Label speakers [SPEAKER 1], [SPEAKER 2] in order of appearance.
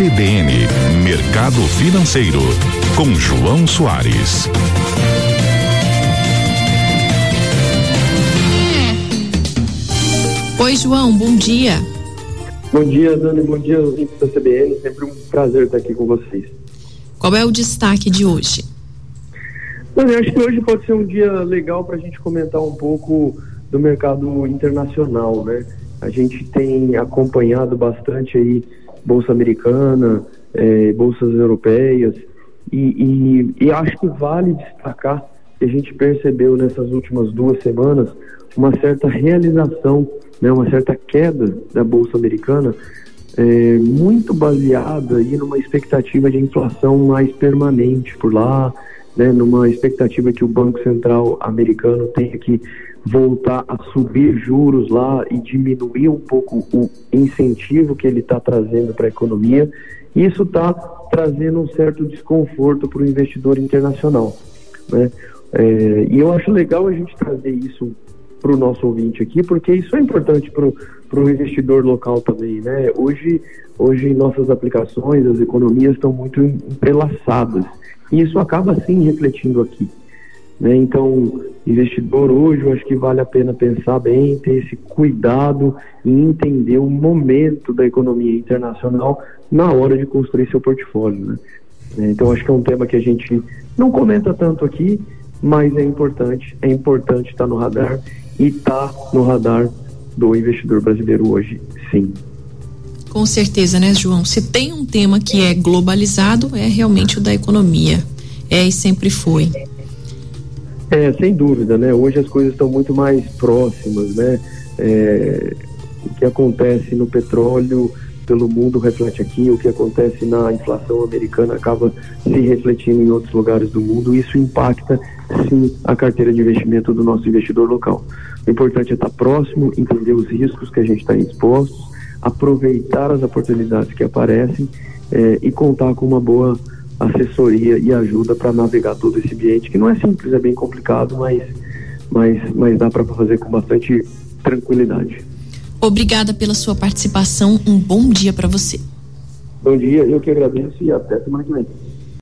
[SPEAKER 1] CBN Mercado Financeiro com João Soares.
[SPEAKER 2] Oi, João, bom dia.
[SPEAKER 3] Bom dia, Dani, bom dia, ouvintes da CBN. Sempre um prazer estar aqui com vocês.
[SPEAKER 2] Qual é o destaque de hoje?
[SPEAKER 3] Dani, acho que hoje pode ser um dia legal para a gente comentar um pouco do mercado internacional, né? A gente tem acompanhado bastante aí bolsa americana, eh, bolsas europeias e, e, e acho que vale destacar que a gente percebeu nessas últimas duas semanas uma certa realização, né, uma certa queda da bolsa americana, é, muito baseada aí numa expectativa de inflação mais permanente por lá, né, numa expectativa que o Banco Central americano tenha que voltar a subir juros lá e diminuir um pouco o incentivo que ele está trazendo para a economia. Isso está trazendo um certo desconforto para o investidor internacional. Né? É, e eu acho legal a gente trazer isso para o nosso ouvinte aqui, porque isso é importante para o investidor local também, né? Hoje, hoje nossas aplicações, as economias estão muito entrelaçadas e isso acaba sim refletindo aqui. Né? Então, investidor hoje, eu acho que vale a pena pensar bem, ter esse cuidado e entender o momento da economia internacional na hora de construir seu portfólio. Né? Então, acho que é um tema que a gente não comenta tanto aqui, mas é importante, é importante estar no radar e está no radar do investidor brasileiro hoje, sim.
[SPEAKER 2] Com certeza, né, João? Se tem um tema que é globalizado, é realmente o da economia. É e sempre foi.
[SPEAKER 3] É, sem dúvida, né? Hoje as coisas estão muito mais próximas, né? É, o que acontece no petróleo pelo mundo reflete aqui, o que acontece na inflação americana acaba se refletindo em outros lugares do mundo. Isso impacta sim a carteira de investimento do nosso investidor local. O importante é estar próximo, entender os riscos que a gente está exposto, aproveitar as oportunidades que aparecem é, e contar com uma boa assessoria e ajuda para navegar todo esse ambiente, que não é simples, é bem complicado, mas, mas, mas dá para fazer com bastante tranquilidade.
[SPEAKER 2] Obrigada pela sua participação, um bom dia para você.
[SPEAKER 3] Bom dia, eu que agradeço e até semana que vem.